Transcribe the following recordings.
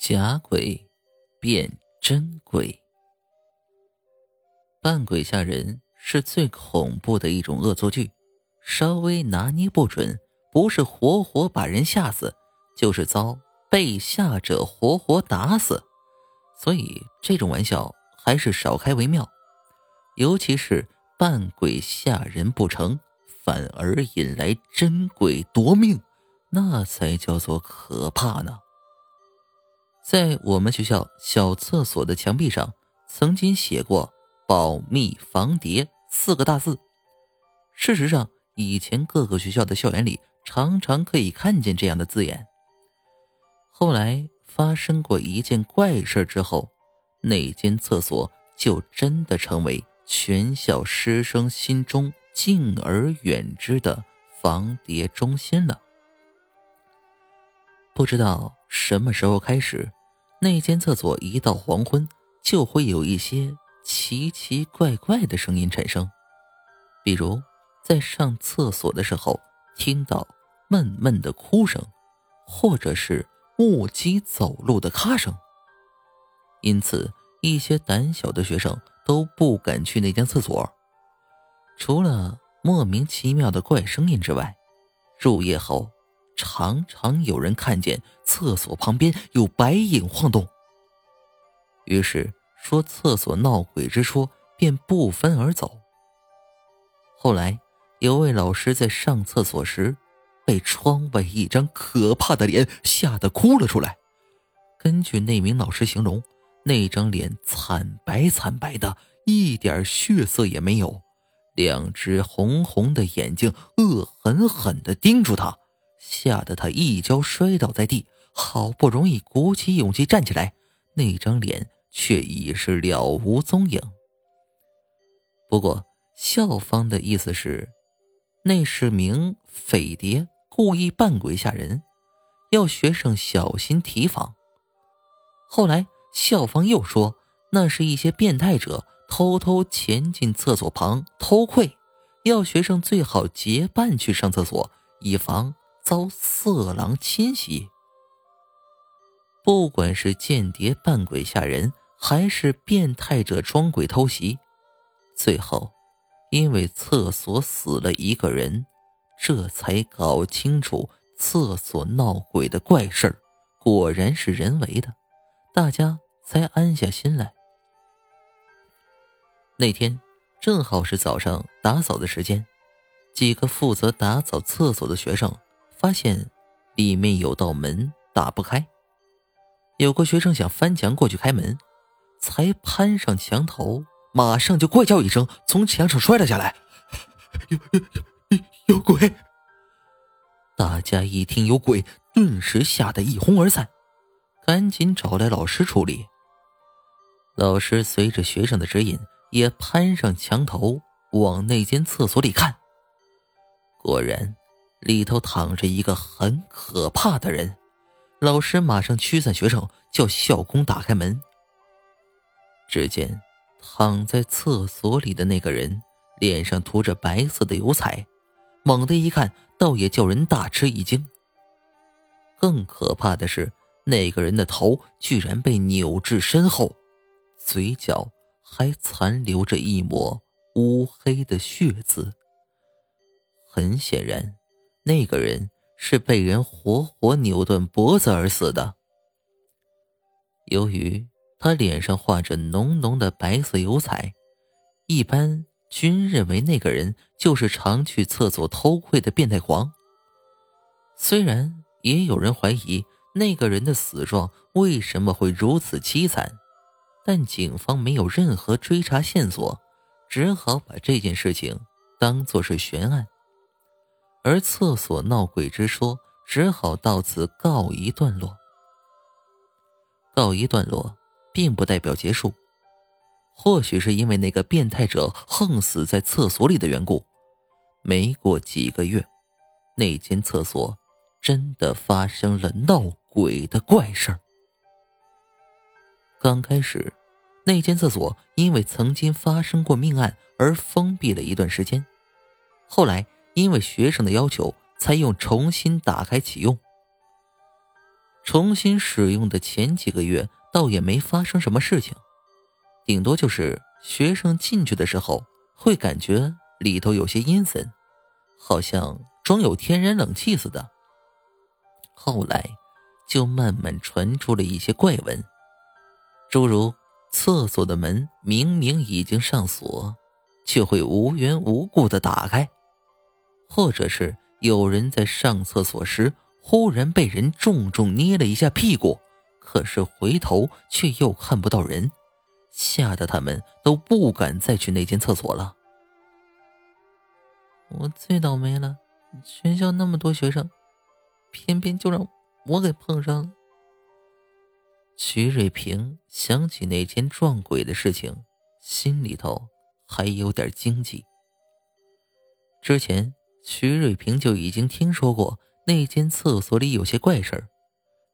假鬼变真鬼，扮鬼吓人是最恐怖的一种恶作剧。稍微拿捏不准，不是活活把人吓死，就是遭被吓者活活打死。所以这种玩笑还是少开为妙。尤其是扮鬼吓人不成，反而引来真鬼夺命，那才叫做可怕呢。在我们学校小厕所的墙壁上，曾经写过“保密防谍”四个大字。事实上，以前各个学校的校园里常常可以看见这样的字眼。后来发生过一件怪事之后，那间厕所就真的成为全校师生心中敬而远之的防谍中心了。不知道什么时候开始，那间厕所一到黄昏就会有一些奇奇怪怪的声音产生，比如在上厕所的时候听到闷闷的哭声，或者是木屐走路的咔声。因此，一些胆小的学生都不敢去那间厕所。除了莫名其妙的怪声音之外，入夜后。常常有人看见厕所旁边有白影晃动，于是说厕所闹鬼之说便不分而走。后来有位老师在上厕所时，被窗外一张可怕的脸吓得哭了出来。根据那名老师形容，那张脸惨白惨白的，一点血色也没有，两只红红的眼睛恶狠狠地盯住他。吓得他一跤摔倒在地，好不容易鼓起勇气站起来，那张脸却已是了无踪影。不过校方的意思是，那是名匪谍故意扮鬼吓人，要学生小心提防。后来校方又说，那是一些变态者偷偷潜进厕所旁偷窥，要学生最好结伴去上厕所，以防。遭色狼侵袭，不管是间谍扮鬼吓人，还是变态者装鬼偷袭，最后因为厕所死了一个人，这才搞清楚厕所闹鬼的怪事儿，果然是人为的，大家才安下心来。那天正好是早上打扫的时间，几个负责打扫厕所的学生。发现里面有道门打不开，有个学生想翻墙过去开门，才攀上墙头，马上就怪叫一声，从墙上摔了下来。有有有有鬼！大家一听有鬼，顿时吓得一哄而散，赶紧找来老师处理。老师随着学生的指引，也攀上墙头，往那间厕所里看，果然。里头躺着一个很可怕的人，老师马上驱散学生，叫校工打开门。只见躺在厕所里的那个人脸上涂着白色的油彩，猛地一看，倒也叫人大吃一惊。更可怕的是，那个人的头居然被扭至身后，嘴角还残留着一抹乌黑的血渍。很显然。那个人是被人活活扭断脖子而死的。由于他脸上画着浓浓的白色油彩，一般均认为那个人就是常去厕所偷窥的变态狂。虽然也有人怀疑那个人的死状为什么会如此凄惨，但警方没有任何追查线索，只好把这件事情当作是悬案。而厕所闹鬼之说只好到此告一段落。告一段落，并不代表结束。或许是因为那个变态者横死在厕所里的缘故，没过几个月，那间厕所真的发生了闹鬼的怪事儿。刚开始，那间厕所因为曾经发生过命案而封闭了一段时间，后来。因为学生的要求，才用重新打开启用。重新使用的前几个月，倒也没发生什么事情，顶多就是学生进去的时候会感觉里头有些阴森，好像装有天然冷气似的。后来，就慢慢传出了一些怪闻，诸如厕所的门明明已经上锁，却会无缘无故的打开，或者是有人在上厕所时。忽然被人重重捏了一下屁股，可是回头却又看不到人，吓得他们都不敢再去那间厕所了。我最倒霉了，全校那么多学生，偏偏就让我给碰上了。徐瑞平想起那天撞鬼的事情，心里头还有点惊悸。之前徐瑞平就已经听说过。那间厕所里有些怪事儿，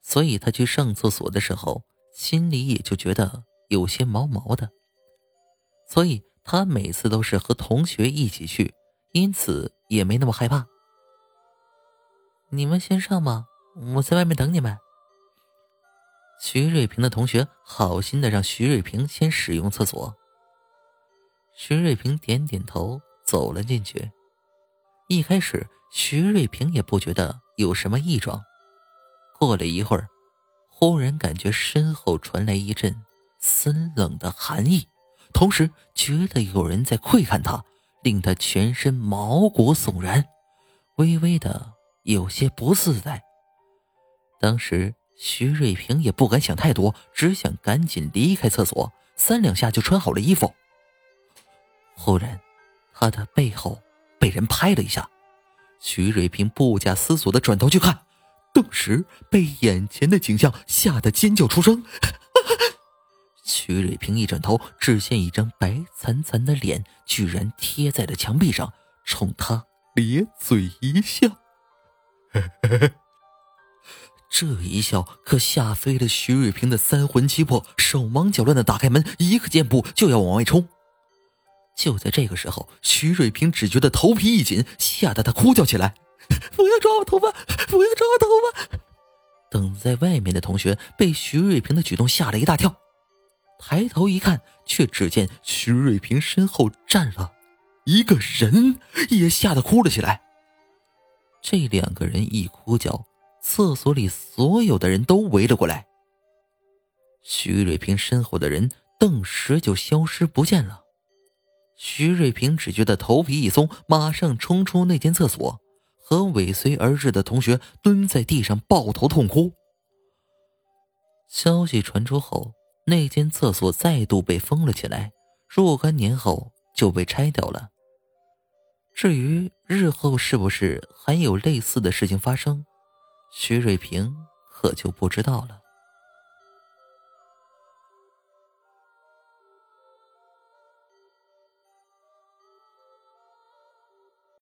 所以他去上厕所的时候，心里也就觉得有些毛毛的。所以他每次都是和同学一起去，因此也没那么害怕。你们先上吧，我在外面等你们。徐瑞平的同学好心的让徐瑞平先使用厕所。徐瑞平点点头，走了进去。一开始，徐瑞平也不觉得。有什么异状？过了一会儿，忽然感觉身后传来一阵森冷的寒意，同时觉得有人在窥看他，令他全身毛骨悚然，微微的有些不自在。当时徐瑞平也不敢想太多，只想赶紧离开厕所，三两下就穿好了衣服。忽然，他的背后被人拍了一下。徐瑞平不假思索的转头去看，顿时被眼前的景象吓得尖叫出声。徐瑞平一转头，只见一张白惨惨的脸居然贴在了墙壁上，冲他咧嘴一笑。这一笑可吓飞了徐瑞平的三魂七魄，手忙脚乱的打开门，一个箭步就要往外冲。就在这个时候，徐瑞平只觉得头皮一紧，吓得他哭叫起来：“不要抓我头发！不要抓我头发！”等在外面的同学被徐瑞平的举动吓了一大跳，抬头一看，却只见徐瑞平身后站了一个人，也吓得哭了起来。这两个人一哭叫，厕所里所有的人都围了过来。徐瑞平身后的人顿时就消失不见了。徐瑞平只觉得头皮一松，马上冲出那间厕所，和尾随而至的同学蹲在地上抱头痛哭。消息传出后，那间厕所再度被封了起来，若干年后就被拆掉了。至于日后是不是还有类似的事情发生，徐瑞平可就不知道了。